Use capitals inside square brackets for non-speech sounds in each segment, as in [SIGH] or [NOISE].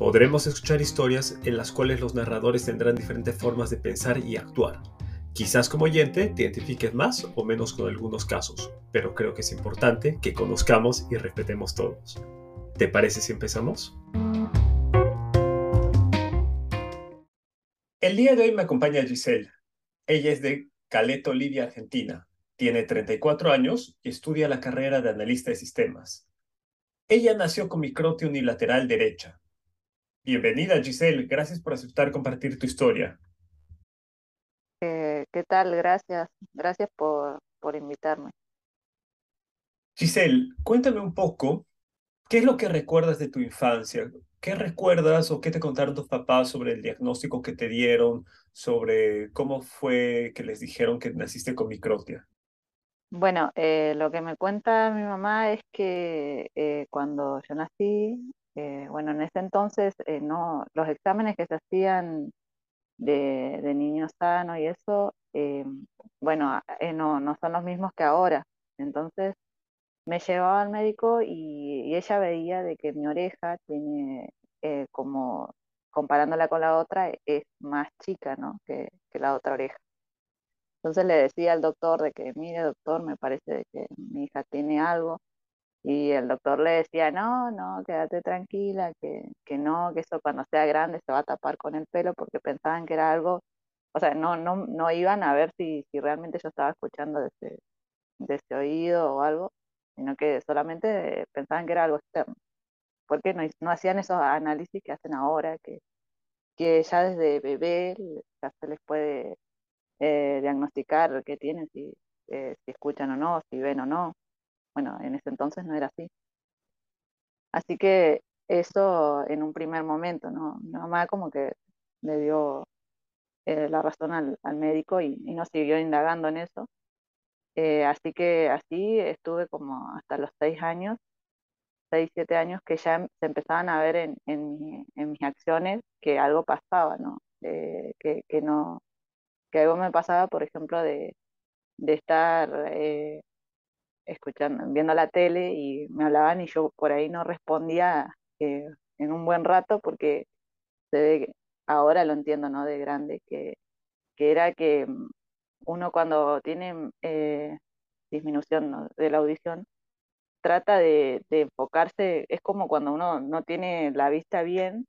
Podremos escuchar historias en las cuales los narradores tendrán diferentes formas de pensar y actuar. Quizás como oyente te identifiques más o menos con algunos casos, pero creo que es importante que conozcamos y respetemos todos. ¿Te parece si empezamos? El día de hoy me acompaña Giselle. Ella es de Caleta, Olivia, Argentina. Tiene 34 años y estudia la carrera de analista de sistemas. Ella nació con microtia unilateral derecha, Bienvenida, Giselle. Gracias por aceptar compartir tu historia. Eh, ¿Qué tal? Gracias. Gracias por, por invitarme. Giselle, cuéntame un poco, ¿qué es lo que recuerdas de tu infancia? ¿Qué recuerdas o qué te contaron tus papás sobre el diagnóstico que te dieron, sobre cómo fue que les dijeron que naciste con microtia? Bueno, eh, lo que me cuenta mi mamá es que eh, cuando yo nací, eh, bueno, en ese entonces eh, no, los exámenes que se hacían de, de niño sano y eso, eh, bueno, no, no son los mismos que ahora. Entonces me llevaba al médico y, ella veía de que mi oreja tiene como, comparándola con la otra, es más chica, ¿no? Que, que la otra oreja. Entonces le decía al doctor de que, mire doctor, me parece que mi hija tiene algo. Y el doctor le decía, no, no, quédate tranquila, que, que no, que eso cuando sea grande se va a tapar con el pelo porque pensaban que era algo, o sea, no, no, no iban a ver si, si realmente yo estaba escuchando de ese, de ese oído o algo, sino que solamente pensaban que era algo externo. Porque no, no hacían esos análisis que hacen ahora, que, que ya desde bebé ya se les puede eh, diagnosticar qué tienen, si, eh, si escuchan o no, si ven o no. Bueno, en ese entonces no era así. Así que eso en un primer momento, ¿no? Mi mamá como que le dio eh, la razón al, médico y, no siguió indagando en eso. Eh, así que así estuve como hasta los seis años, seis, siete años, que ya se empezaban a ver en, en, mis acciones que algo pasaba, ¿no? Eh, que, que, no, que algo me pasaba, por ejemplo, de, de estar escuchando, viendo la tele y me hablaban y yo por ahí no respondía eh, en un buen rato porque se ve, ahora lo entiendo, ¿no? De grande, que, que era que mm, uno cuando tiene eh, disminución de la audición, trata de, de, enfocarse, es como cuando uno no tiene la vista bien,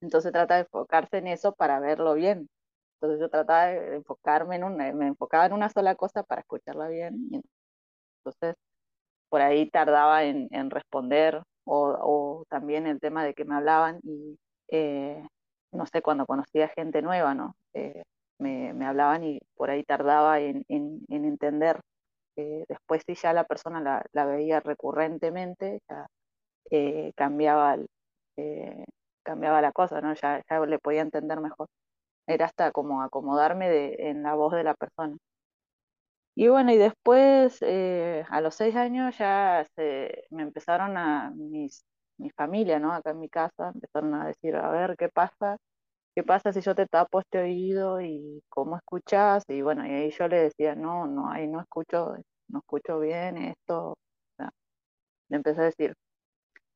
entonces trata de enfocarse en eso para verlo bien. Entonces yo trataba de enfocarme en una, me enfocaba en una sola cosa para escucharla bien, entonces, por ahí tardaba en, responder o, también el tema de que me hablaban y, eh, no sé, cuando conocía gente nueva, ¿no? Eh, me, hablaban y por ahí tardaba en, entender. Eh, después si ya la persona la, veía recurrentemente, ya cambiaba, cambiaba la cosa, ¿no? Ya, ya le podía entender mejor. Era hasta como acomodarme de, en la voz de la persona. Y bueno, y después, eh, a los seis años ya se, me empezaron a, mis, mi familia, ¿no? Acá en mi casa, empezaron a decir, a ver, ¿qué pasa? ¿Qué pasa si yo te tapo este oído y cómo escuchas? Y bueno, y ahí yo le decía, no, no, ahí no escucho, no escucho bien esto. O sea, le empecé a decir,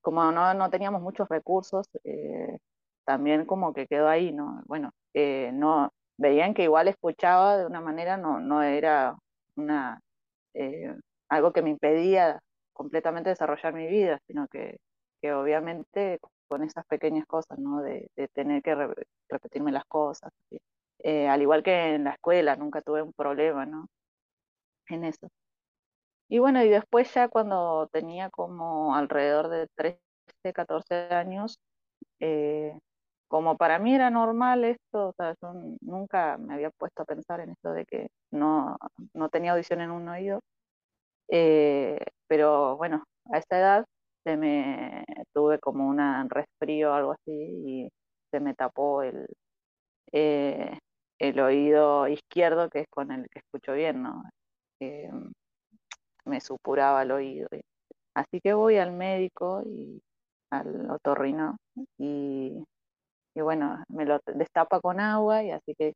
como no, no teníamos muchos recursos, eh, también como que quedó ahí, ¿no? Bueno, eh, no, veían que igual escuchaba de una manera, no, no era una, eh, algo que me impedía completamente desarrollar mi vida, sino que, que obviamente con esas pequeñas cosas, ¿no? De, tener que repetirme las cosas. Eh, al igual que en la escuela, nunca tuve un problema, ¿no? En eso. Y bueno, y después ya cuando tenía como alrededor de 13, 14 años, eh, como para mí era normal esto, o sea, yo nunca me había puesto a pensar en esto de que no, no tenía audición en un oído, eh, pero bueno, a esa edad se me tuve como un resfrío o algo así y se me tapó el, eh, el oído izquierdo, que es con el que escucho bien, ¿no? Eh, me supuraba el oído. Así que voy al médico y al otorrino y, y bueno, me lo destapa con agua y así que,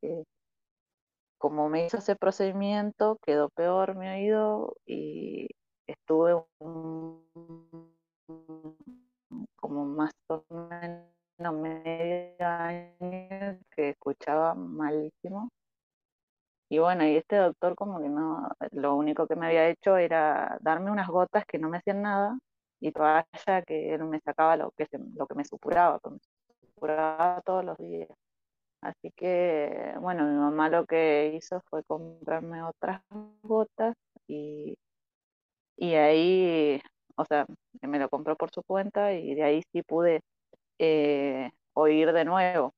como me hizo ese procedimiento, quedó peor mi oído y estuve como más o menos medio año que escuchaba malísimo. Y bueno, y este doctor como que no, lo único que me había hecho era darme unas gotas que no me hacían nada y toalla que él me sacaba lo que, se, lo que me supuraba, que me supuraba todos los días. Así que, bueno, mi mamá lo que hizo fue comprarme otras gotas y, y ahí, o sea, me lo compró por su cuenta y de ahí sí pude eh, oír de nuevo.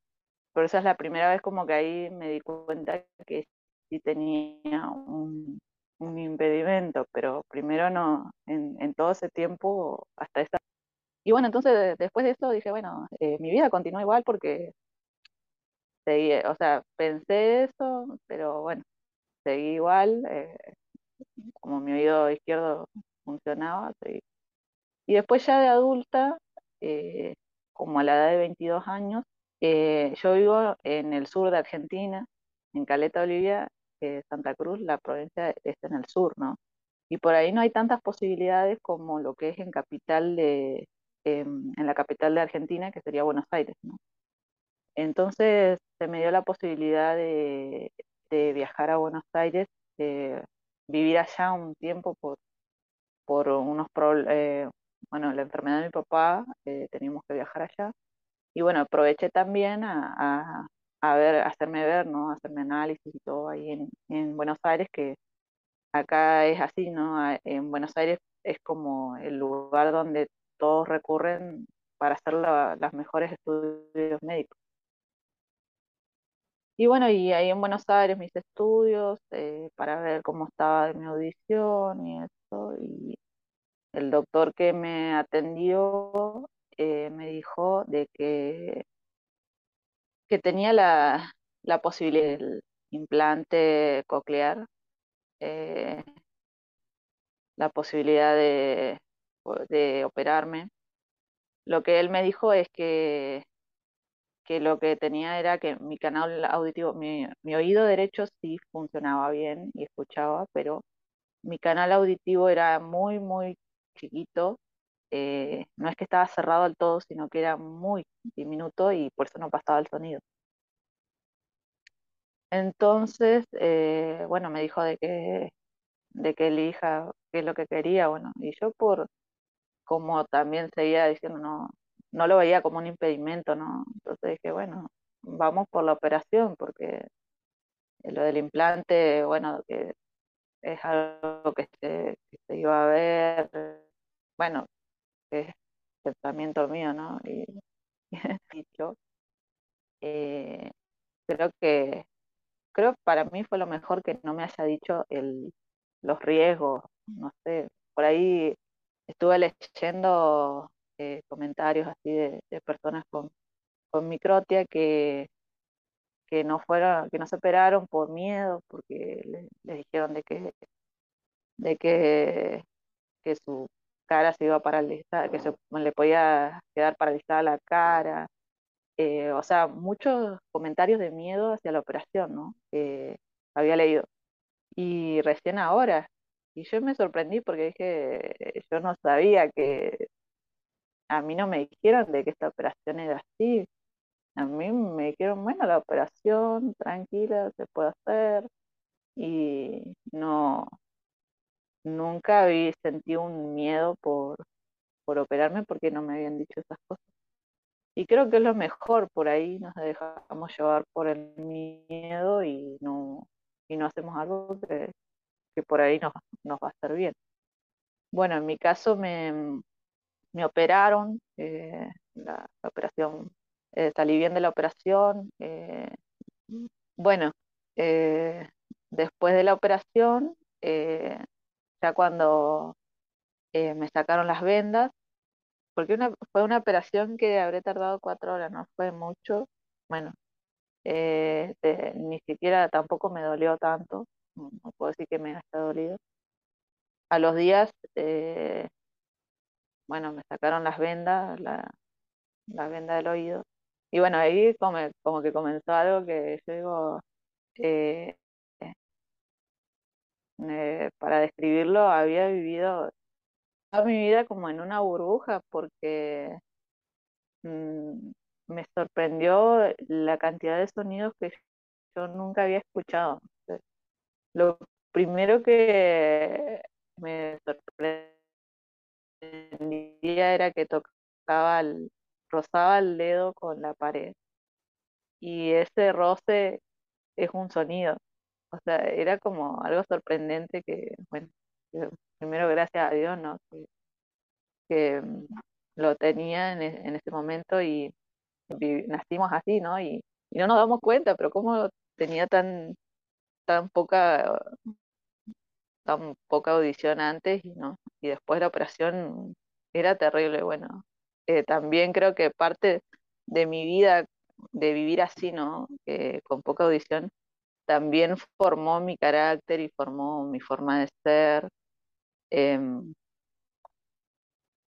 Pero esa es la primera vez como que ahí me di cuenta que sí tenía un, un impedimento, pero primero no, en, en, todo ese tiempo, hasta esta... Y bueno, entonces después de eso dije, bueno, eh, mi vida continúa igual porque seguí, o sea, pensé eso, pero bueno, seguí igual, eh, como mi oído izquierdo funcionaba, seguí. Y después ya de adulta, eh, como a la edad de 22 años, eh, yo vivo en el sur de Argentina, en Caleta, Olivia, Santa Cruz, la provincia está en el sur, ¿no? Y por ahí no hay tantas posibilidades como lo que es en capital de, en la capital de Argentina, que sería Buenos Aires, ¿no? Entonces se me dio la posibilidad de, de viajar a Buenos Aires, de vivir allá un tiempo por, por unos problemas, eh, bueno, la enfermedad de mi papá, eh, teníamos que viajar allá. Y bueno, aproveché también a, a, a, ver, hacerme ver, ¿no? Hacerme análisis y todo ahí en, en Buenos Aires, que acá es así, ¿no? En Buenos Aires es como el lugar donde todos recurren para hacer los mejores estudios médicos. Y bueno, y ahí en Buenos Aires mis estudios eh, para ver cómo estaba mi audición y eso. Y el doctor que me atendió eh, me dijo de que, que tenía la, la posibilidad del implante coclear, eh, la posibilidad de, de operarme. Lo que él me dijo es que que lo que tenía era que mi canal auditivo, mi, mi, oído derecho sí funcionaba bien y escuchaba, pero mi canal auditivo era muy, muy chiquito. Eh, no es que estaba cerrado del todo, sino que era muy diminuto y por eso no pasaba el sonido. Entonces, eh, bueno, me dijo de que, de que elija qué es lo que quería, bueno, y yo por, como también seguía diciendo, no, no lo veía como un impedimento, ¿no? Entonces dije, bueno, vamos por la operación, porque lo del implante, bueno, que es algo que se, que iba a ver, bueno, es pensamiento mío, ¿no? [LAUGHS] Y, yo eh, creo que creo para mí fue lo mejor que no me haya dicho el, los riesgos, no sé, por ahí estuve leyendo eh, comentarios así de, personas con, con microtia que, que no fueron, que no se operaron por miedo, porque les le dijeron de que, de que, que su cara se iba a paralizar, que se le podía quedar paralizada la cara. Eh, o sea, muchos comentarios de miedo hacia la operación, ¿no? Que había leído. Y recién ahora, y yo me sorprendí porque dije, yo no sabía que a mí no me dijeron de que esta operación era así. A mí me dijeron, bueno, la operación, tranquila, se puede hacer. Y no, nunca vi, sentí un miedo por, por operarme porque no me habían dicho esas cosas. Y creo que es lo mejor, por ahí nos dejamos llevar por el miedo y no, y no hacemos algo que, que por ahí nos, nos va a hacer bien. Bueno, en mi caso me, me operaron, eh, la, operación, eh, salí bien de la operación. Eh, bueno, eh, después de la operación, ya cuando me sacaron las vendas, porque fue una operación que habré tardado cuatro horas, no fue mucho. Bueno, eh, ni siquiera tampoco me dolió tanto, no, puedo decir que me haya dolido. A los días, eh, bueno, me sacaron las vendas, la, la venda del oído, y bueno, ahí como, como que comenzó algo que yo digo, eh, para describirlo, había vivido toda mi vida como en una burbuja porque mm, me sorprendió la cantidad de sonidos que yo nunca había escuchado. Lo primero que me sorprendía era que tocaba, el, rozaba el dedo con la pared y ese roce es un sonido. O sea, era como algo sorprendente que, bueno, primero gracias a Dios, ¿no? Que, mm, lo tenía en, e, en, ese momento y, nacimos así, ¿no? Y, y, no nos damos cuenta, pero cómo tenía tan, tan poca tan poca audición antes y no y después la operación era terrible bueno eh, también creo que parte de mi vida de vivir así no eh, con poca audición también formó mi carácter y formó mi forma de ser. Em,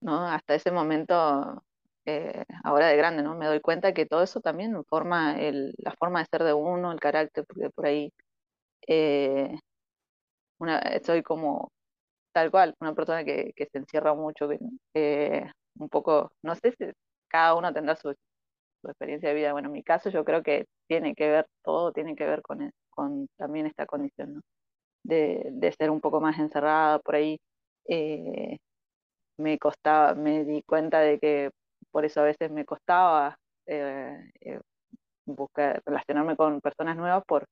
¿no? Hasta ese momento, eh, ahora de grande, ¿no? Me doy cuenta que todo eso también forma el, la forma de ser de uno, el carácter, porque por ahí eh, una, soy como tal cual, una persona que, se encierra mucho, que un poco, no sé si cada uno tendrá su, experiencia de vida. Bueno, en mi caso yo creo que tiene que ver, todo tiene que ver con eso con también esta condición, de, de, ser un poco más encerrada por ahí. Eh, me costaba, me di cuenta de que por eso a veces me costaba eh, eh, buscar, relacionarme con personas nuevas por,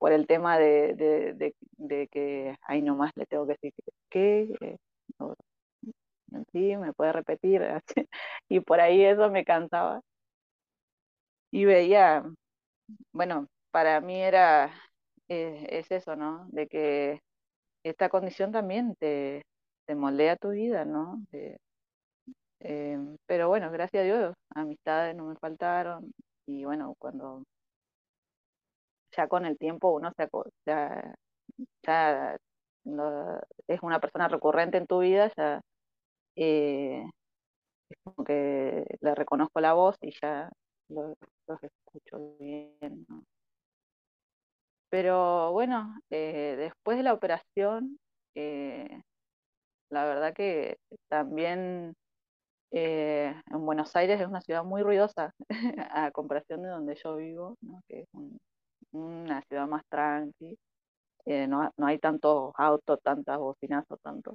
por el tema de, de, de, que ahí nomás le tengo que decir que, que sí, me puede repetir, [LAUGHS] y por ahí eso me cansaba. Y veía, bueno, para mí era es eso, ¿no? De que esta condición también te, te moldea tu vida, ¿no? Em, pero bueno, gracias a Dios, amistades no me faltaron y bueno, cuando ya con el tiempo uno se, ya, ya es una persona recurrente en tu vida, ya eh, es como que le reconozco la voz y ya los escucho bien. Pero bueno, eh, después de la operación, eh, la verdad que también eh, en Buenos Aires es una ciudad muy ruidosa [LAUGHS] a comparación de donde yo vivo, que es una ciudad más tranqui, no, no, hay tantos autos, tantas bocinazos, tanto.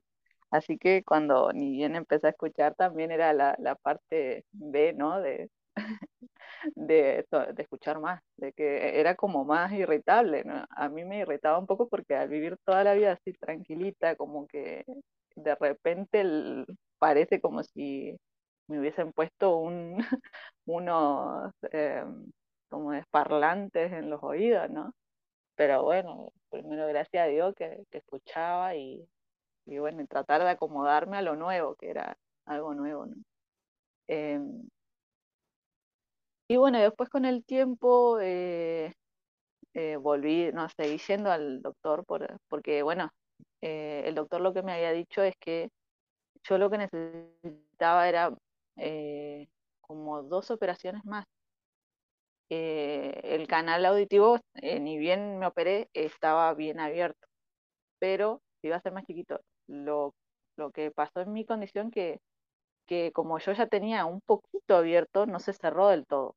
Así que cuando ni bien empecé a escuchar también era la, la parte B, ¿no? De, [LAUGHS] de, de escuchar más, de que era como más irritable. A mí me irritaba un poco porque al vivir toda la vida así tranquilita, como que de repente parece como si me hubiesen puesto un, [LAUGHS] unos em, como desparlantes en los oídos, ¿no? Pero bueno, primero gracias a Dios que, escuchaba y, y bueno, tratar de acomodarme a lo nuevo, que era algo nuevo, ¿no? Em, y bueno, después con el tiempo eh, eh, volví, no, seguí yendo al doctor por, porque, bueno, eh, el doctor lo que me había dicho es que yo lo que necesitaba era como dos operaciones más. El canal auditivo, ni bien me operé, estaba bien abierto, pero iba a ser más chiquito. Lo, lo que pasó en mi condición que que como yo ya tenía un poquito abierto, no se cerró del todo.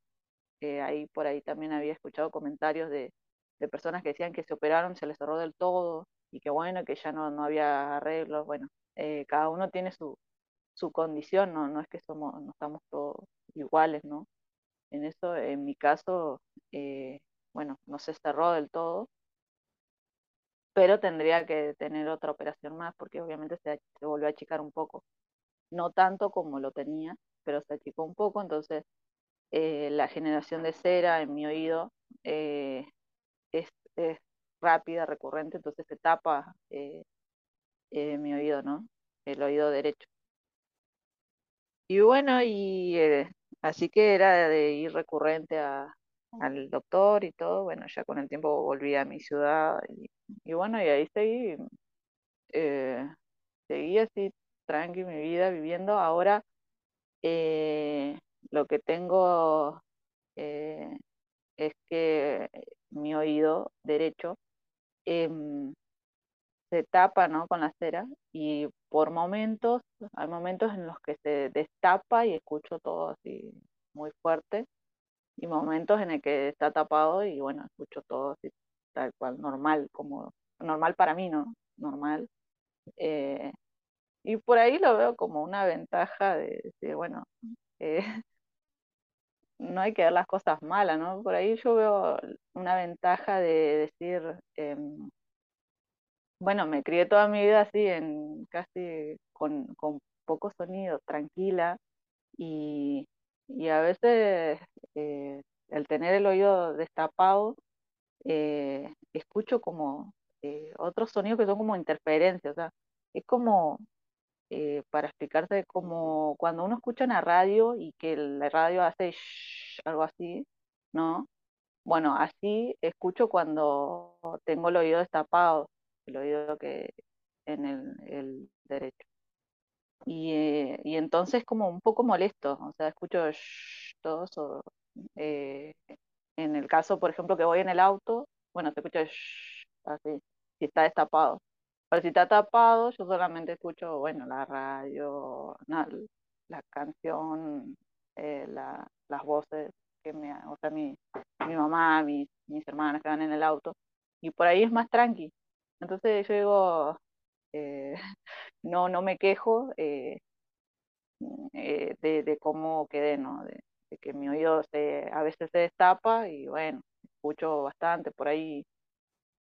Eh, ahí por ahí también había escuchado comentarios de, de, personas que decían que se operaron, se les cerró del todo y que bueno, que ya no, no había arreglos. Bueno, eh, cada uno tiene su, su condición, ¿no? no es que somos, no estamos todos iguales, ¿no? En eso, en mi caso, eh, bueno, no se cerró del todo, pero tendría que tener otra operación más porque obviamente se, volvió a achicar un poco no tanto como lo tenía, pero se achicó un poco, entonces eh, la generación de cera en mi oído eh, es, rápida, recurrente, entonces se tapa mi oído, ¿no? El oído derecho. Y bueno, y así que era de ir recurrente a, al doctor y todo, bueno, ya con el tiempo volví a mi ciudad y, bueno, y ahí seguí, eh, seguí así tranqui mi vida viviendo. Ahora eh, lo que tengo eh, es que mi oído derecho em, se tapa ¿no? con la cera y por momentos, hay momentos en los que se destapa y escucho todo así muy fuerte y momentos en el que está tapado y bueno, escucho todo así tal cual, normal, como normal para mí, ¿no? Normal. Eh, y por ahí lo veo como una ventaja de decir, bueno, eh, [LAUGHS] no hay que ver las cosas malas, ¿no? Por ahí yo veo una ventaja de decir, em, bueno, me crié toda mi vida así, en casi con, con poco sonido, tranquila, y, y a veces eh, el tener el oído destapado, eh, escucho como eh, otros sonidos que son como interferencias, o sea, es como, eh, para explicarse, como cuando uno escucha una radio y que la radio hace shh, algo así, ¿no? Bueno, así escucho cuando tengo el oído destapado, el oído que en el, el derecho. Y, eh, y entonces como un poco molesto, o sea, escucho shh, todo eso. eh, en el caso, por ejemplo, que voy en el auto, bueno, se escucha así, si está destapado. Pero si está tapado, yo solamente escucho, bueno, la radio, na- la canción, eh, la- las voces que me, o sea, mi, mi mamá, mis, mis hermanas que van en el auto, y por ahí es más tranqui. Entonces yo digo, eh, [LAUGHS] no, no me quejo eh, eh, de, cómo quedé, ¿no? De, que mi oído se, a veces se destapa y bueno, escucho bastante por ahí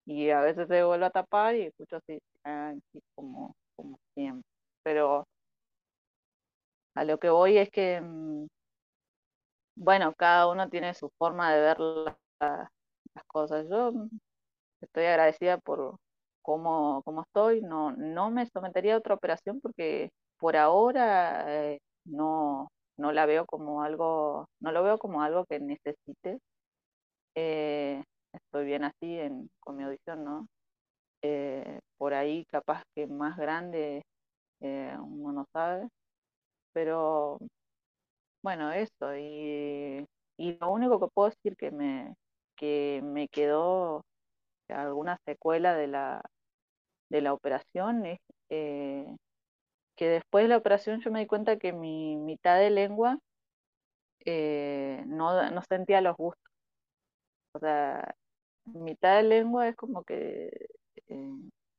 y a veces se vuelve a tapar y escucho así, tranqui, como, como siempre. Pero a lo que voy es que, mm, bueno, cada uno tiene su forma de ver la- las cosas. Yo mm, estoy agradecida por cómo, cómo estoy, no, no me sometería a otra operación porque por ahora eh, no, no la veo como algo, no lo veo como algo que necesite. Eh, estoy bien así en, con mi audición, ¿no? Eh, por ahí capaz que más grande uno no sabe, pero bueno, eso, y, y lo único que puedo decir que me, que me quedó alguna secuela de la, de la operación es eh, que después de la operación yo me di cuenta que mi mitad de lengua eh, no, no sentía los gustos, o sea, mitad de lengua es como que, eh,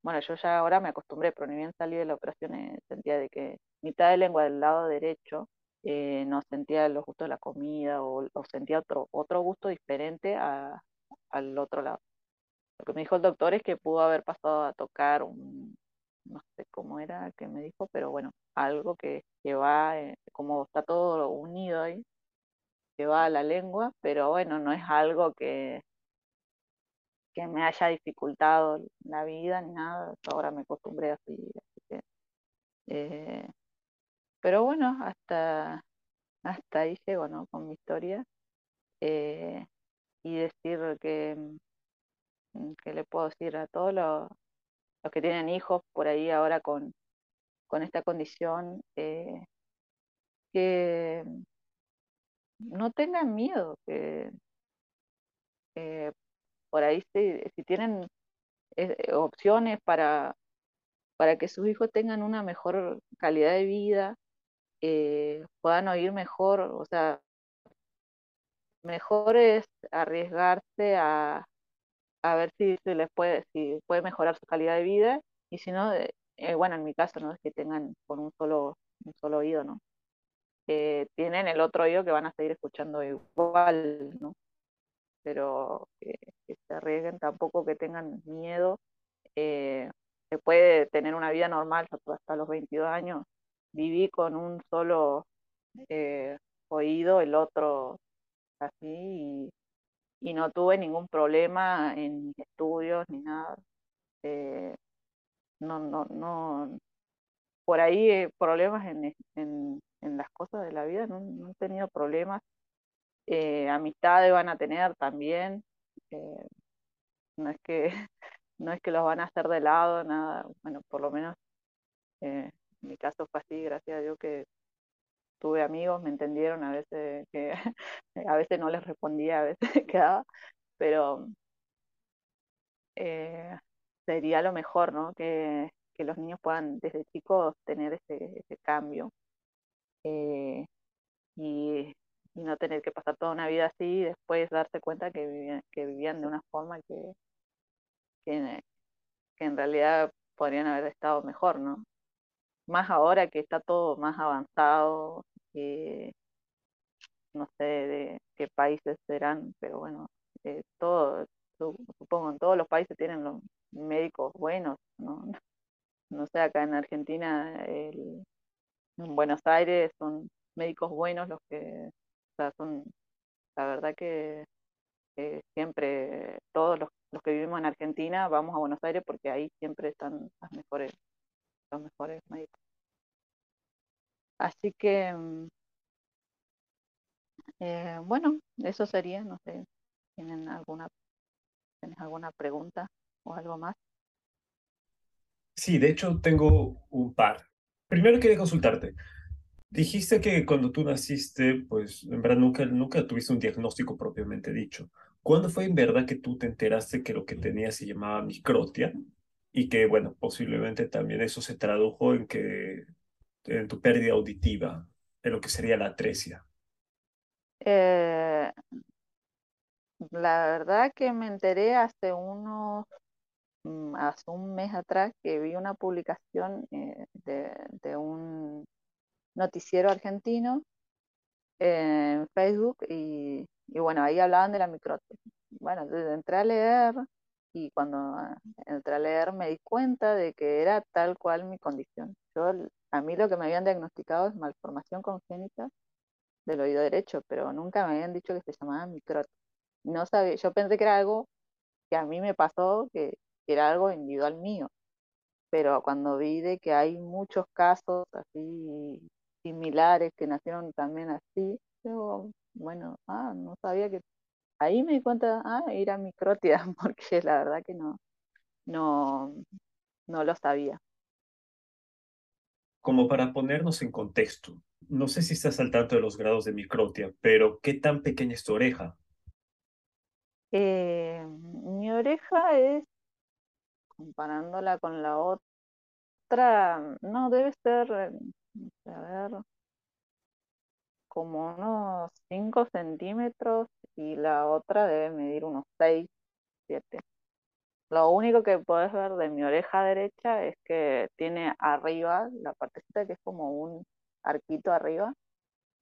bueno, yo ya ahora me acostumbré, pero ni bien salí de la operación sentía de que mitad de lengua del lado derecho no sentía los gustos de la comida o, o sentía otro, otro gusto diferente a, al otro lado. Lo que me dijo el doctor es que pudo haber pasado a tocar un, no sé cómo era que me dijo, pero bueno, algo que, que va, eh, como está todo unido ahí, que va a la lengua, pero bueno, no es algo que, que me haya dificultado la vida ni nada, ahora me acostumbré así, así que, eh, pero bueno, hasta, hasta ahí llego, ¿no? Con mi historia, eh, y decir que, que le puedo decir a todos los, los que tienen hijos por ahí ahora con, con esta condición, eh, que no tengan miedo, que eh, por ahí si, si tienen eh, opciones para, para que sus hijos tengan una mejor calidad de vida, puedan oír mejor, o sea, mejor es arriesgarse a, a ver si se les puede, si puede mejorar su calidad de vida, y si no, eh, eh, bueno, en mi caso, ¿no? Es que tengan con un solo, un solo oído, ¿no? Eh, tienen el otro oído que van a seguir escuchando igual, ¿no? Pero que, se arriesguen, tampoco que tengan miedo. Eh, se puede tener una vida normal hasta los 22 años. Viví con un solo oído, el otro así, y, y no tuve ningún problema en mis estudios ni nada. Eh, no, no, no, por ahí eh, problemas en, en, en, las cosas de la vida, no, no he tenido problemas. eh, amistades van a tener también. Eh, no es que [LAUGHS] no es que los van a hacer de lado, nada, bueno, por lo menos eh, en mi caso fue así, gracias a Dios que tuve amigos, me entendieron, a veces que [LAUGHS] a veces no les respondía, a veces [LAUGHS] quedaba, pero eh, sería lo mejor, ¿no? Que, que, los niños puedan desde chicos tener ese, ese cambio eh, y, y, no tener que pasar toda una vida así y después darse cuenta que vivían, que vivían de una forma que, que, que en realidad podrían haber estado mejor, ¿no? Más ahora que está todo más avanzado, que no sé de qué países serán, pero bueno, eh, todo, supongo en todos los países tienen los médicos buenos, ¿no? [LAUGHS] No sé, acá en Argentina, en Buenos Aires son médicos buenos los que, o sea, son, la verdad que siempre todos los, los, que vivimos en Argentina vamos a Buenos Aires porque ahí siempre están las mejores, los mejores médicos. Así que, mm, eh, bueno, eso sería, no sé, ¿tienen alguna, ¿tienes alguna pregunta o algo más? Sí, de hecho tengo un par. Primero quería consultarte. Dijiste que cuando tú naciste, pues en verdad nunca, nunca tuviste un diagnóstico propiamente dicho. ¿Cuándo fue en verdad que tú te enteraste que lo que tenías se llamaba microtia? Y que, bueno, posiblemente también eso se tradujo en que en tu pérdida auditiva, en lo que sería la atresia. Eh, la verdad que me enteré hace unos, mm, hace un mes atrás que vi una publicación eh, de, de, un noticiero argentino en Facebook y, y, bueno, ahí hablaban de la microtia. Bueno, entré a leer y cuando entré a leer me di cuenta de que era tal cual mi condición. Yo, a mí lo que me habían diagnosticado es malformación congénita del oído derecho, pero nunca me habían dicho que se llamaba microtia. No sabía, yo pensé que era algo que a mí me pasó, que era algo individual mío, pero cuando vi de que hay muchos casos así similares que nacieron también así, yo, bueno, ah, no sabía que ahí me di cuenta, ah, era microtia, [LAUGHS] porque la verdad que no, no, no lo sabía. Como para ponernos en contexto, no sé si estás al tanto de los grados de microtia, pero ¿qué tan pequeña es tu oreja? Eh, mi oreja es, comparándola con la otra, no, debe ser, a ver, como unos 5 centímetros y la otra debe medir unos 6, 7. Lo único que puedes ver de mi oreja derecha es que tiene arriba la partecita que es como un arquito arriba.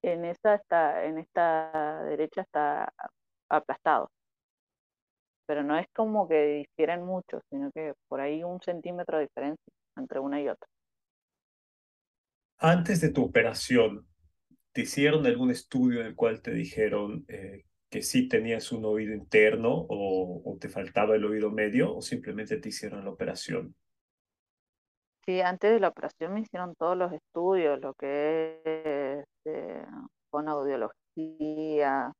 En esa está, en esta derecha está aplastado. Pero no es como que difieren mucho, sino que por ahí un centímetro de diferencia entre una y otra. Antes de tu operación, ¿te hicieron algún estudio en el cual te dijeron eh, que sí tenías un oído interno o, te faltaba el oído medio o simplemente te hicieron la operación? Sí, antes de la operación me hicieron todos los estudios, lo que es eh, con audiología,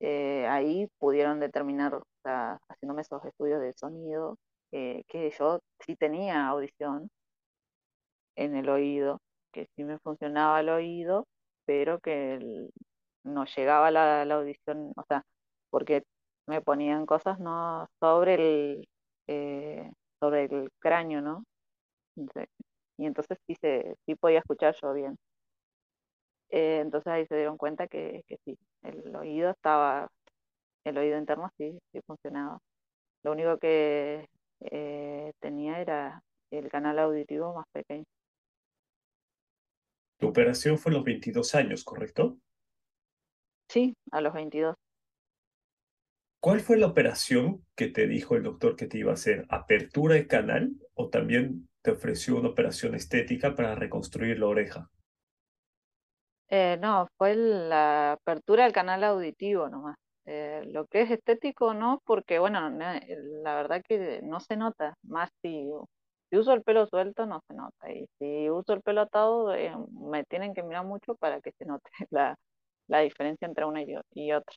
eh, ahí pudieron determinar, o sea, esos estudios de sonido, eh, que yo sí tenía audición en el oído, que sí me funcionaba el oído, pero que no llegaba la, la, audición, o sea, porque me ponían cosas no sobre el eh, sobre el cráneo, ¿no? Y entonces sí, se, sí podía escuchar yo bien. Eh, entonces ahí se dieron cuenta que, que sí, el oído estaba, el oído interno sí, sí funcionaba. Lo único que eh, tenía era el canal auditivo más pequeño. Tu operación fue a los 22 años, ¿correcto? Sí, a los 22. ¿Cuál fue la operación que te dijo el doctor que te iba a hacer? ¿Apertura de canal o también te ofreció una operación estética para reconstruir la oreja? Eh, no, fue la apertura del canal auditivo nomás. Eh, lo que es estético no, porque bueno, la verdad que no se nota, más si, si uso el pelo suelto no se nota, y si uso el pelo atado eh, me tienen que mirar mucho para que se note [LAUGHS] la, la diferencia entre una y, otra.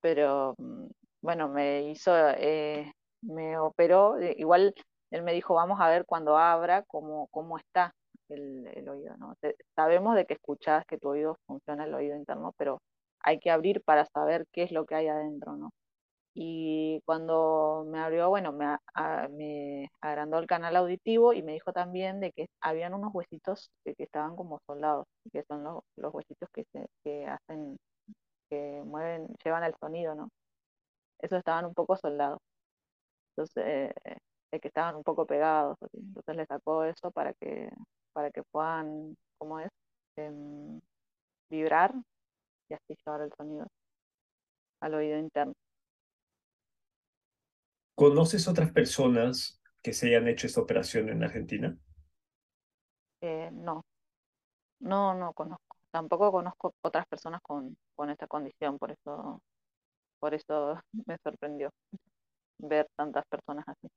Pero mm, bueno, me hizo, eh, me operó, eh, igual él me dijo, vamos a ver cuando abra cómo, cómo está el, oído, ¿no? sabemos de que escuchás que tu oído funciona el oído interno, pero hay que abrir para saber qué es lo que hay adentro, ¿no? Y cuando me abrió, bueno, me, me agrandó el canal auditivo y me dijo también de que habían unos huesitos que, estaban como soldados, que son los, los huesitos que, se, que hacen, que mueven, llevan el sonido, ¿no? Esos estaban un poco soldados. Entonces, eh, que estaban un poco pegados. Entonces le sacó eso para que, para que puedan, ¿cómo es? Em, vibrar y así llevar el sonido al oído interno. ¿Conoces otras personas que se hayan hecho esta operación en Argentina? Eh, no, no, no conozco. Tampoco conozco otras personas con, con esta condición, por eso, por eso [LAUGHS] me sorprendió ver tantas personas así.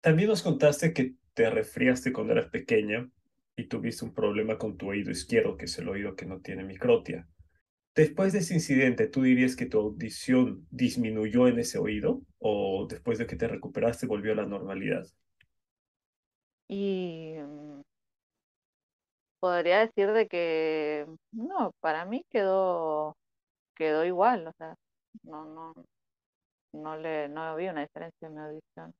También nos contaste que te resfriaste cuando eras pequeña y tuviste un problema con tu oído izquierdo, que es el oído que no tiene microtia. Después de ese incidente, ¿tú dirías que tu audición disminuyó en ese oído o después de que te recuperaste volvió a la normalidad? Y mm, podría decir de que no, para mí quedó quedó igual, o sea, no no no le no había una diferencia en mi audición.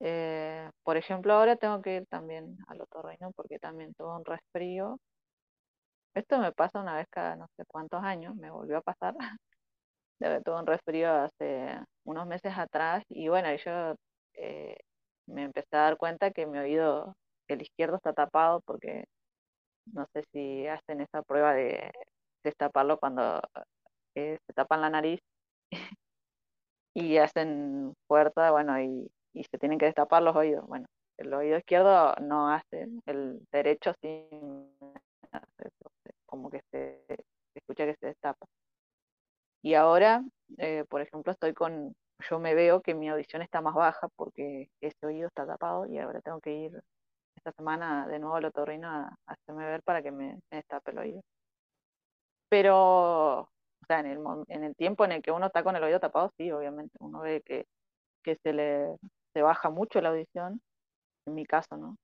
Eh, por ejemplo, ahora tengo que ir también al otorrino porque también tuve un resfrío. Esto me pasa una vez cada no sé cuántos años, me volvió a pasar. [LAUGHS] tuve un resfrío hace unos meses atrás y bueno, yo eh, me empecé a dar cuenta que mi oído, el izquierdo está tapado porque no sé si hacen esa prueba de destaparlo cuando eh, se tapan la nariz [LAUGHS] y hacen fuerza, bueno, y y se tienen que destapar los oídos. Bueno, el oído izquierdo no hace, el derecho sí hace como que se, escucha que se destapa. Y ahora, eh, por ejemplo, estoy con, yo me veo que mi audición está más baja porque ese oído está tapado y ahora tengo que ir esta semana de nuevo al otorrino a, hacerme ver para que me, destape el oído. Pero, o sea, en el, en el tiempo en el que uno está con el oído tapado, sí, obviamente, uno ve que, que se le se baja mucho la audición, en mi caso, ¿no?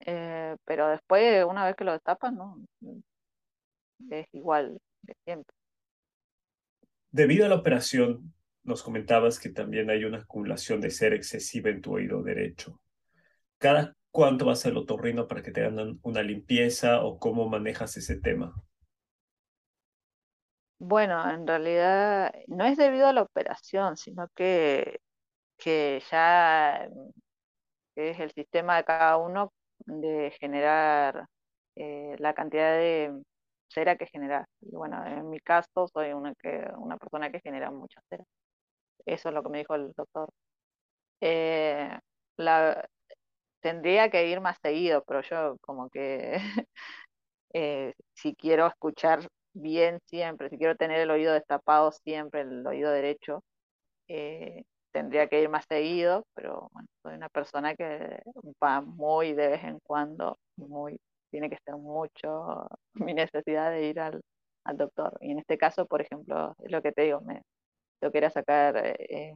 Eh, pero después, una vez que lo destapan, ¿no? Es igual de siempre. Debido a la operación, nos comentabas que también hay una acumulación de ser excesiva en tu oído derecho. ¿Cada cuánto vas al otorrino para que te hagan una limpieza o cómo manejas ese tema? Bueno, en realidad no es debido a la operación, sino que que ya es el sistema de cada uno de generar eh, la cantidad de cera que genera. Y bueno, en mi caso soy una, que, una persona que genera mucha cera. Eso es lo que me dijo el doctor. Eh, la, tendría que ir más seguido, pero yo como que [LAUGHS] eh, si quiero escuchar bien siempre, si quiero tener el oído destapado siempre, el oído derecho, eh, tendría que ir más seguido, pero bueno, soy una persona que va muy de vez en cuando, muy, tiene que ser mucho [LAUGHS] mi necesidad de ir al, doctor. Y en este caso, por ejemplo, es lo que te digo, me, yo quería sacar, eh,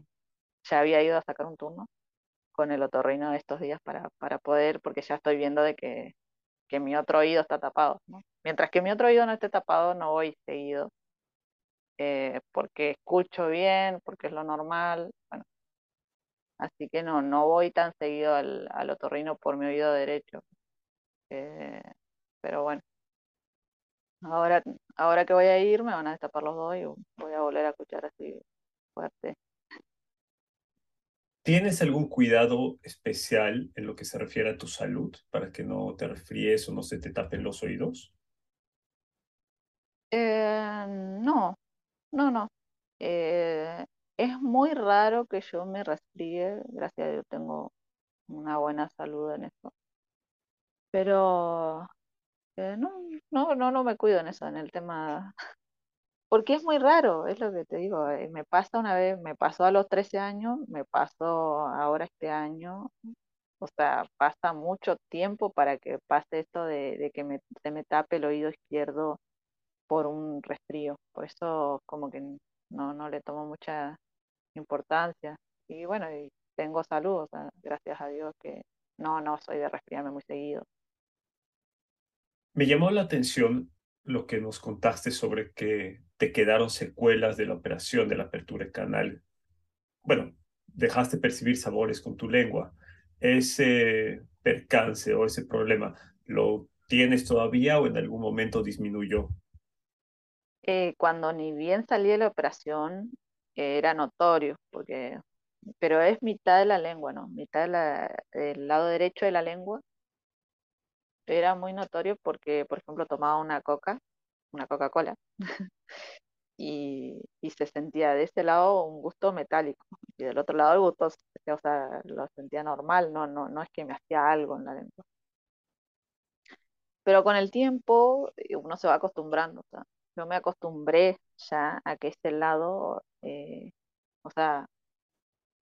ya había ido a sacar un turno con el otorrino estos días para, para poder, porque ya estoy viendo de que, que mi otro oído está tapado. Mientras que mi otro oído no esté tapado, no voy seguido eh, porque escucho bien, porque es lo normal. Bueno, así que no, no voy tan seguido al, al otorrino por mi oído derecho. Eh, pero bueno, ahora, ahora que voy a ir me van a destapar los dos y voy a volver a escuchar así fuerte. ¿Tienes algún cuidado especial en lo que se refiere a tu salud para que no te resfríes o no se te tapen los oídos? Eh, no, no, no. Eh, es muy raro que yo me resfríe, gracias a Dios tengo una buena salud en eso. Pero eh, no, no, no, no me cuido en eso, en el tema, [LAUGHS] porque es muy raro, es lo que te digo, eh, me pasa una vez, me pasó a los 13 años, me pasó ahora este año, o sea, pasa mucho tiempo para que pase esto de, que me, se me tape el oído izquierdo por un resfrío. Por eso como que no, no le tomo mucha importancia. Y bueno, tengo salud, o sea, gracias a Dios que no, no soy de resfriarme muy seguido. Me llamó la atención lo que nos contaste sobre que te quedaron secuelas de la operación de la apertura canal. Bueno, dejaste percibir sabores con tu lengua. Ese percance o ese problema, ¿lo tienes todavía o en algún momento disminuyó? Eh, cuando ni bien salí de la operación, eh, era notorio, porque, pero es mitad de la lengua, ¿no? Mitad de la- del lado derecho de la lengua era muy notorio porque, por ejemplo, tomaba una coca, una Coca-Cola, [LAUGHS] y, y se sentía de este lado un gusto metálico, y del otro lado el gusto, o sea, lo sentía normal, no, no, no es que me hacía algo en la lengua. Pero con el tiempo eh, uno se va acostumbrando, o sea, yo me acostumbré ya a que este lado, eh, o sea,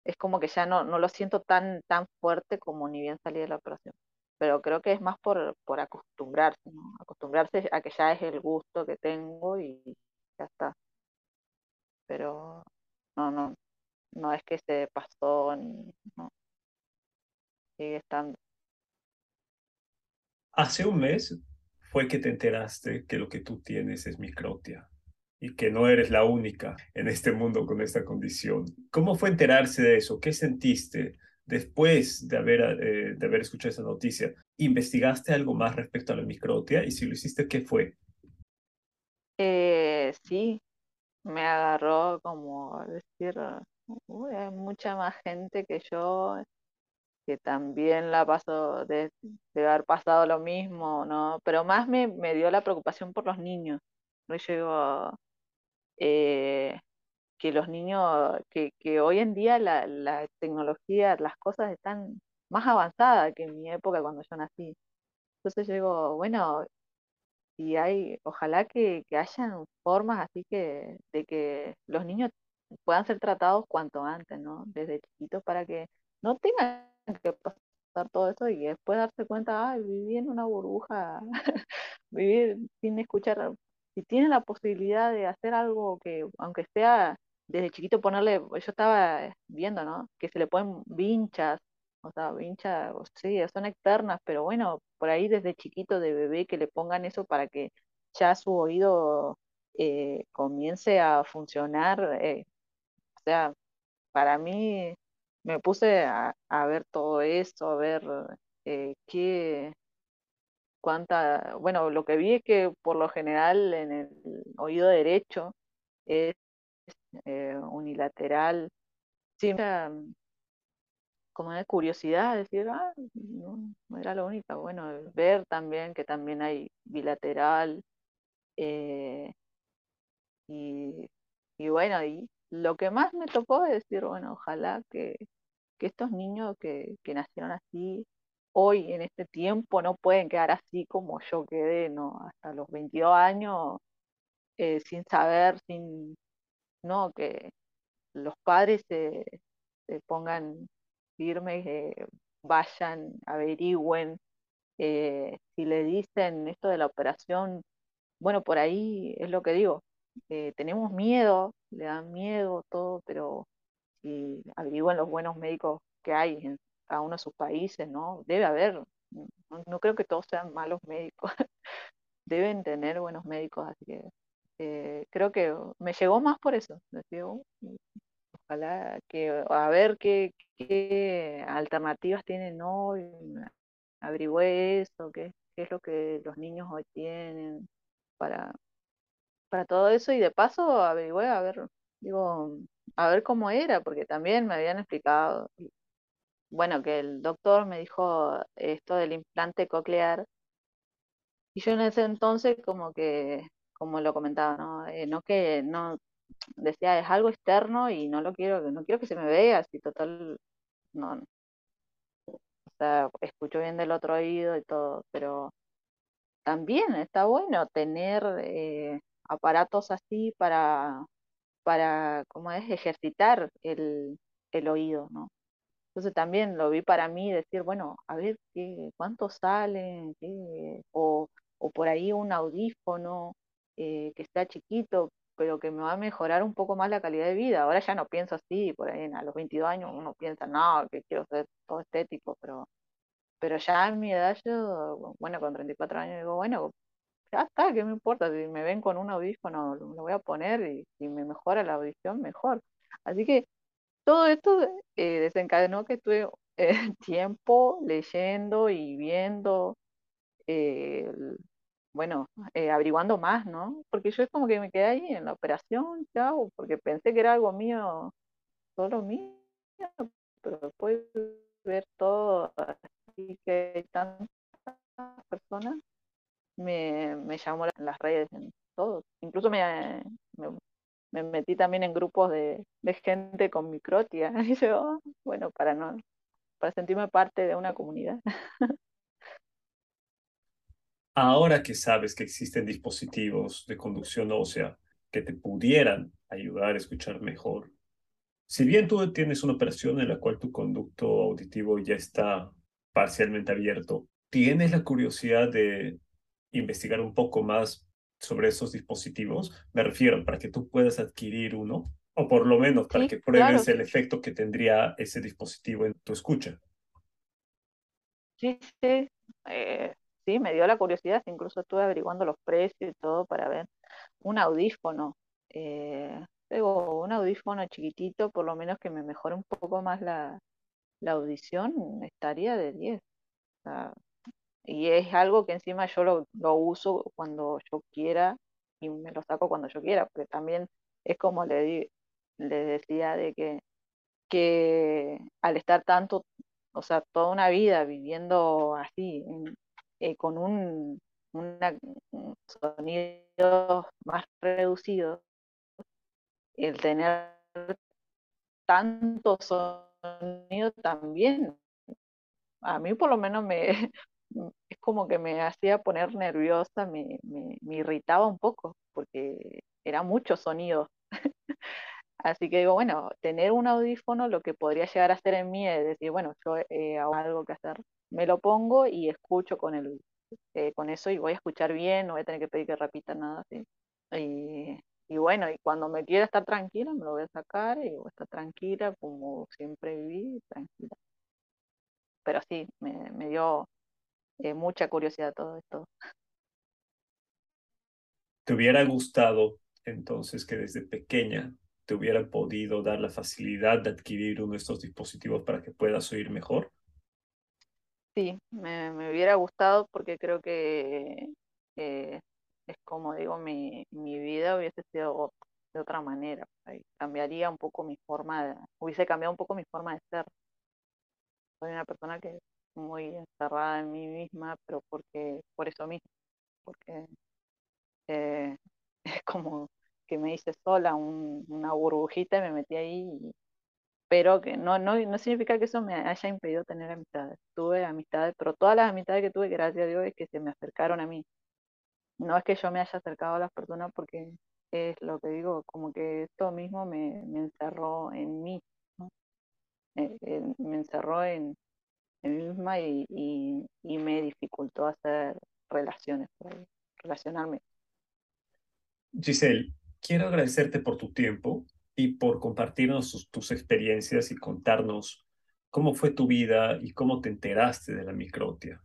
es como que ya no, no lo siento tan, tan fuerte como ni bien salí de la operación. Pero creo que es más por, por acostumbrarse, ¿no? Acostumbrarse a que ya es el gusto que tengo y ya está. Pero no, no, no es que se pasó, ni- no, sigue estando. Hace un mes fue que te enteraste que lo que tú tienes es microtia y que no eres la única en este mundo con esta condición. ¿Cómo fue enterarse de eso? ¿Qué sentiste después de haber, eh, de haber escuchado esa noticia? ¿Investigaste algo más respecto a la microtia? Y si lo hiciste, ¿qué fue? Eh, sí, me agarró como decir, "Uy, hay mucha más gente que yo que también la pasó de, de haber pasado lo mismo, ¿no? Pero más me, me dio la preocupación por los niños. Yo eh, que los niños, que, que hoy en día la, la tecnología, las cosas están más avanzadas que en mi época cuando yo nací. Entonces yo digo, bueno, y hay, ojalá que, que hayan formas así que, de que los niños puedan ser tratados cuanto antes, ¿no? Desde chiquitos para que no tengan que pasar todo eso y después darse cuenta, ay, viví en una burbuja, [LAUGHS] vivir sin escuchar, si tienen la posibilidad de hacer algo que, aunque sea desde chiquito ponerle, yo estaba viendo, ¿no? Que se le ponen vinchas, o sea, vinchas, o sí, son externas, pero bueno, por ahí desde chiquito de bebé que le pongan eso para que ya su oído eh, comience a funcionar, eh, o sea, para mí me puse a, a ver todo esto, a ver eh, qué cuánta, bueno, lo que vi es que por lo general en el oído derecho es eh, unilateral. Sí, como de curiosidad, decir, ah, no, no era lo único. Bueno, ver también que también hay bilateral. eh, y, y bueno, y lo que más me tocó es decir, bueno, ojalá que, que estos niños que, que nacieron así, hoy en este tiempo, no pueden quedar así como yo quedé, ¿no? Hasta los 22 años, eh, sin saber, sin, no, que los padres se, pongan firmes, eh, vayan, averigüen, eh, si le dicen esto de la operación, bueno, por ahí es lo que digo, eh, tenemos miedo, le dan miedo todo, pero si averigüen los buenos médicos que hay en cada uno de sus países, ¿no? Debe haber, no, no creo que todos sean malos médicos, [LAUGHS] deben tener buenos médicos, así que eh, creo que me llegó más por eso, "Uh, ojalá que a ver qué, qué alternativas tienen hoy, averigüé eso, qué, qué es lo que los niños hoy tienen para, para todo eso y de paso averigüé a ver, digo, a ver cómo era, porque también me habían explicado, bueno, que el doctor me dijo esto del implante coclear y yo en ese entonces como que, como lo comentaba, ¿no? Eh, no que no decía es algo externo y no lo quiero, no quiero que se me vea, así total, no, o sea, escucho bien del otro oído y todo, pero también está bueno tener eh, aparatos así para, para, ¿cómo es? Ejercitar el, el oído, ¿no? Entonces también lo vi para mí decir, bueno, a ver qué, cuánto salen, qué, o, o por ahí un audífono eh, que está chiquito, pero que me va a mejorar un poco más la calidad de vida. Ahora ya no pienso así, por ahí a los 22 años uno piensa, no, que quiero ser todo estético, pero, pero ya en mi edad yo, bueno, con 34 años digo, bueno, ya está, ¿qué me importa? Si me ven con un audífono, lo, voy a poner y si me mejora la audición, mejor. Así que todo esto eh, desencadenó que estuve eh, [LAUGHS] tiempo leyendo y viendo, bueno, eh, averiguando más, ¿no? Porque yo es como que me quedé ahí en la operación, chao, porque pensé que era algo mío, solo mío, pero después ver todo así que hay tantas personas, me, me llamó la- las redes en todo. Incluso me, me, me metí también en grupos de, de gente con microtia. [LAUGHS] Y yo, bueno, para no, para sentirme parte de una comunidad. [LAUGHS] Ahora que sabes que existen dispositivos de conducción ósea que te pudieran ayudar a escuchar mejor, si bien tú tienes una operación en la cual tu conducto auditivo ya está parcialmente abierto, ¿tienes la curiosidad de investigar un poco más sobre esos dispositivos? Me refiero para que tú puedas adquirir uno, o por lo menos para Sí, que claro, pruebes el efecto que tendría ese dispositivo en tu escucha. sí, sí. Eh, sí, me dio la curiosidad, incluso estuve averiguando los precios y todo para ver un audífono. Eh, digo, un audífono chiquitito, por lo menos que me mejore un poco más la, la audición, estaría de 10. O sea, y es algo que encima yo lo, lo uso cuando yo quiera y me lo saco cuando yo quiera, porque también es como le, di- le decía de que, que al estar tanto, o sea, toda una vida viviendo así, eh, con un, una, un sonido más reducido, el tener tanto sonido también a mí por lo menos me [LAUGHS] es como que me hacía poner nerviosa, me, me, me irritaba un poco, porque era mucho sonido. [LAUGHS] Así que digo, bueno, tener un audífono, lo que podría llegar a hacer en mí es decir, bueno, yo eh, hago algo que hacer, me lo pongo y escucho con el, eh, con eso y voy a escuchar bien, no voy a tener que pedir que repita nada así. Y, y bueno, y cuando me quiera estar tranquila, me lo voy a sacar y voy a estar tranquila, como siempre viví, tranquila. Pero sí, me, me dio eh, mucha curiosidad todo esto. ¿Te hubiera gustado entonces que desde pequeña te hubieran podido dar la facilidad de adquirir uno de estos dispositivos para que puedas oír mejor? Sí, me, me hubiera gustado porque creo que eh, es como digo, mi, mi vida hubiese sido de otra manera. Cambiaría un poco mi forma de, hubiese cambiado un poco mi forma de ser. Soy una persona que muy encerrada en mí misma, pero porque, por eso mismo, porque eh, [LAUGHS] es como que me hice sola un- una burbujita y me metí ahí pero que no, no, no significa que eso me haya impedido tener amistades. Tuve amistades, pero todas las amistades que tuve, gracias a Dios, es que se me acercaron a mí. No es que yo me haya acercado a las personas porque es lo que digo, como que esto mismo me, me encerró en mí, ¿no? Eh, eh, me encerró en, en mí misma y, y, y me dificultó hacer relaciones, relacionarme. Giselle, quiero agradecerte por tu tiempo y por compartirnos tus, tus experiencias y contarnos cómo fue tu vida y cómo te enteraste de la microtia.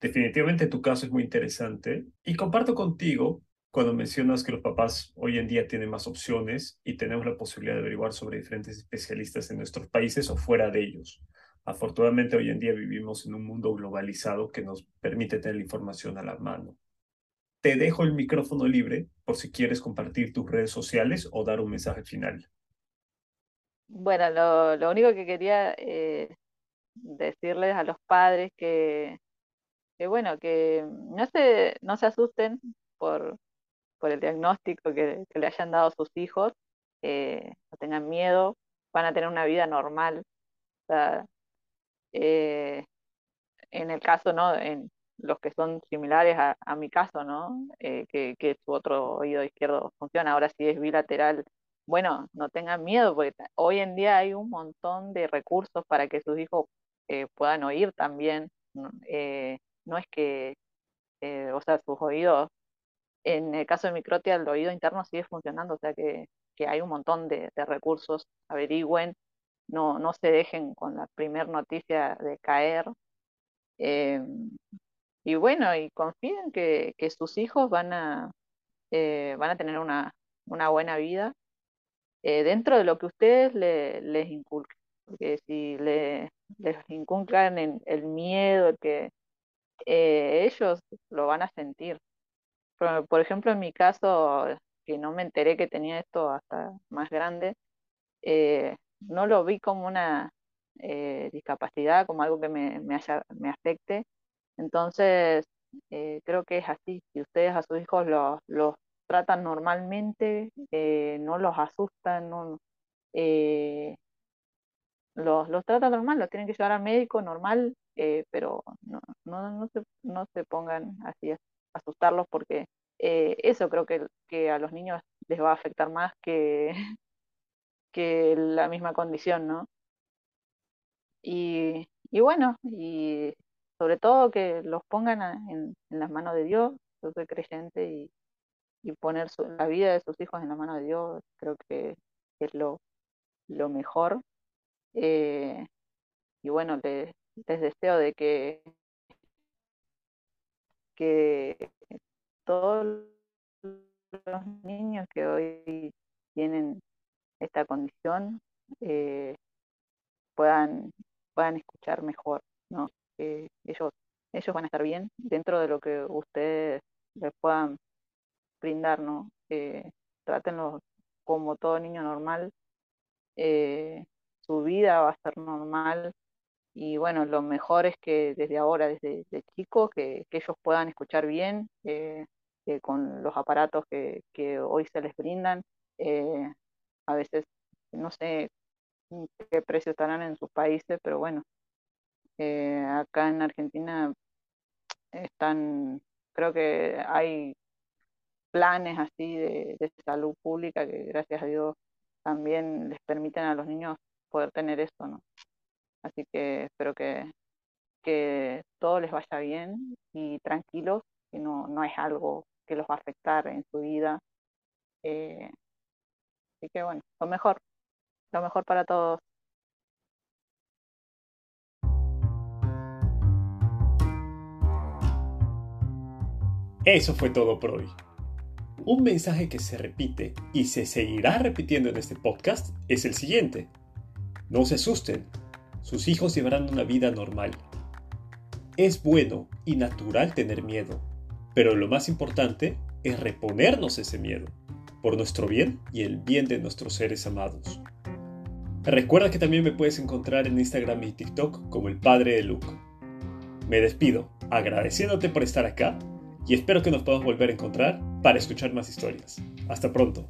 Definitivamente tu caso es muy interesante y comparto contigo cuando mencionas que los papás hoy en día tienen más opciones y tenemos la posibilidad de averiguar sobre diferentes especialistas en nuestros países o fuera de ellos. Afortunadamente hoy en día vivimos en un mundo globalizado que nos permite tener la información a la mano. Te dejo el micrófono libre por si quieres compartir tus redes sociales o dar un mensaje final. Bueno, lo, lo único que quería eh, decirles a los padres que que bueno, que no se, no se asusten por, por el diagnóstico que, que le hayan dado sus hijos, eh, no tengan miedo, van a tener una vida normal. O sea, eh, en el caso, ¿no? En los que son similares a, a mi caso, ¿no? Eh, que, que su otro oído izquierdo funciona. Ahora sí es bilateral, bueno, no tengan miedo, porque hoy en día hay un montón de recursos para que sus hijos eh, puedan oír también. Eh, no es que, eh, o sea, sus oídos, en el caso de microtia, el oído interno sigue funcionando, o sea que, que hay un montón de, recursos, averigüen, no, no se dejen con la primer noticia de caer. y bueno, y confíen que, que sus hijos van a, van a tener una, una buena vida eh, dentro de lo que ustedes les inculquen. Porque si le, les inculcan en el miedo, que eh, ellos lo van a sentir. Por, ejemplo, en mi caso, que no me enteré que tenía esto hasta más grande, eh, no lo vi como una discapacidad, como algo que me, me, me afecte. Entonces, creo que es así. Si ustedes a sus hijos los, los tratan normalmente, eh, no los asustan, no, eh, los, los tratan normal, los tienen que llevar al médico normal, eh, pero no, no, no, se, no se pongan así a asustarlos porque eso creo que, que a los niños les va a afectar más que, que la misma condición, ¿no? Y, y bueno, y sobre todo que los pongan en, en las manos de Dios, yo soy creyente y, y poner la vida de sus hijos en la mano de Dios, creo que es lo, lo mejor. Eh, y bueno, les, deseo de que, que todos los niños que hoy tienen esta condición eh, puedan, puedan escuchar mejor, ¿no? ellos, ellos van a estar bien dentro de lo que ustedes les puedan brindar, ¿no? Eh, como todo niño normal, eh, su vida va a ser normal y bueno, lo mejor es que desde ahora, desde, chicos, que, ellos puedan escuchar bien eh, con los aparatos que, hoy se les brindan. A veces, no sé qué precios estarán en sus países, pero bueno, acá en Argentina están, creo que hay planes así de, salud pública que gracias a Dios también les permiten a los niños poder tener esto, ¿no? Así que espero que, que todo les vaya bien y tranquilos, que no, no es algo que los va a afectar en su vida. Eh, así que bueno, lo mejor, lo mejor para todos. Eso fue todo por hoy. Un mensaje que se repite y se seguirá repitiendo en este podcast es el siguiente. No se asusten, sus hijos llevarán una vida normal. Es bueno y natural tener miedo, pero lo más importante es reponernos ese miedo, por nuestro bien y el bien de nuestros seres amados. Recuerda que también me puedes encontrar en Instagram y TikTok como el padre de Luke. Me despido, agradeciéndote por estar acá y espero que nos podamos volver a encontrar para escuchar más historias. Hasta pronto.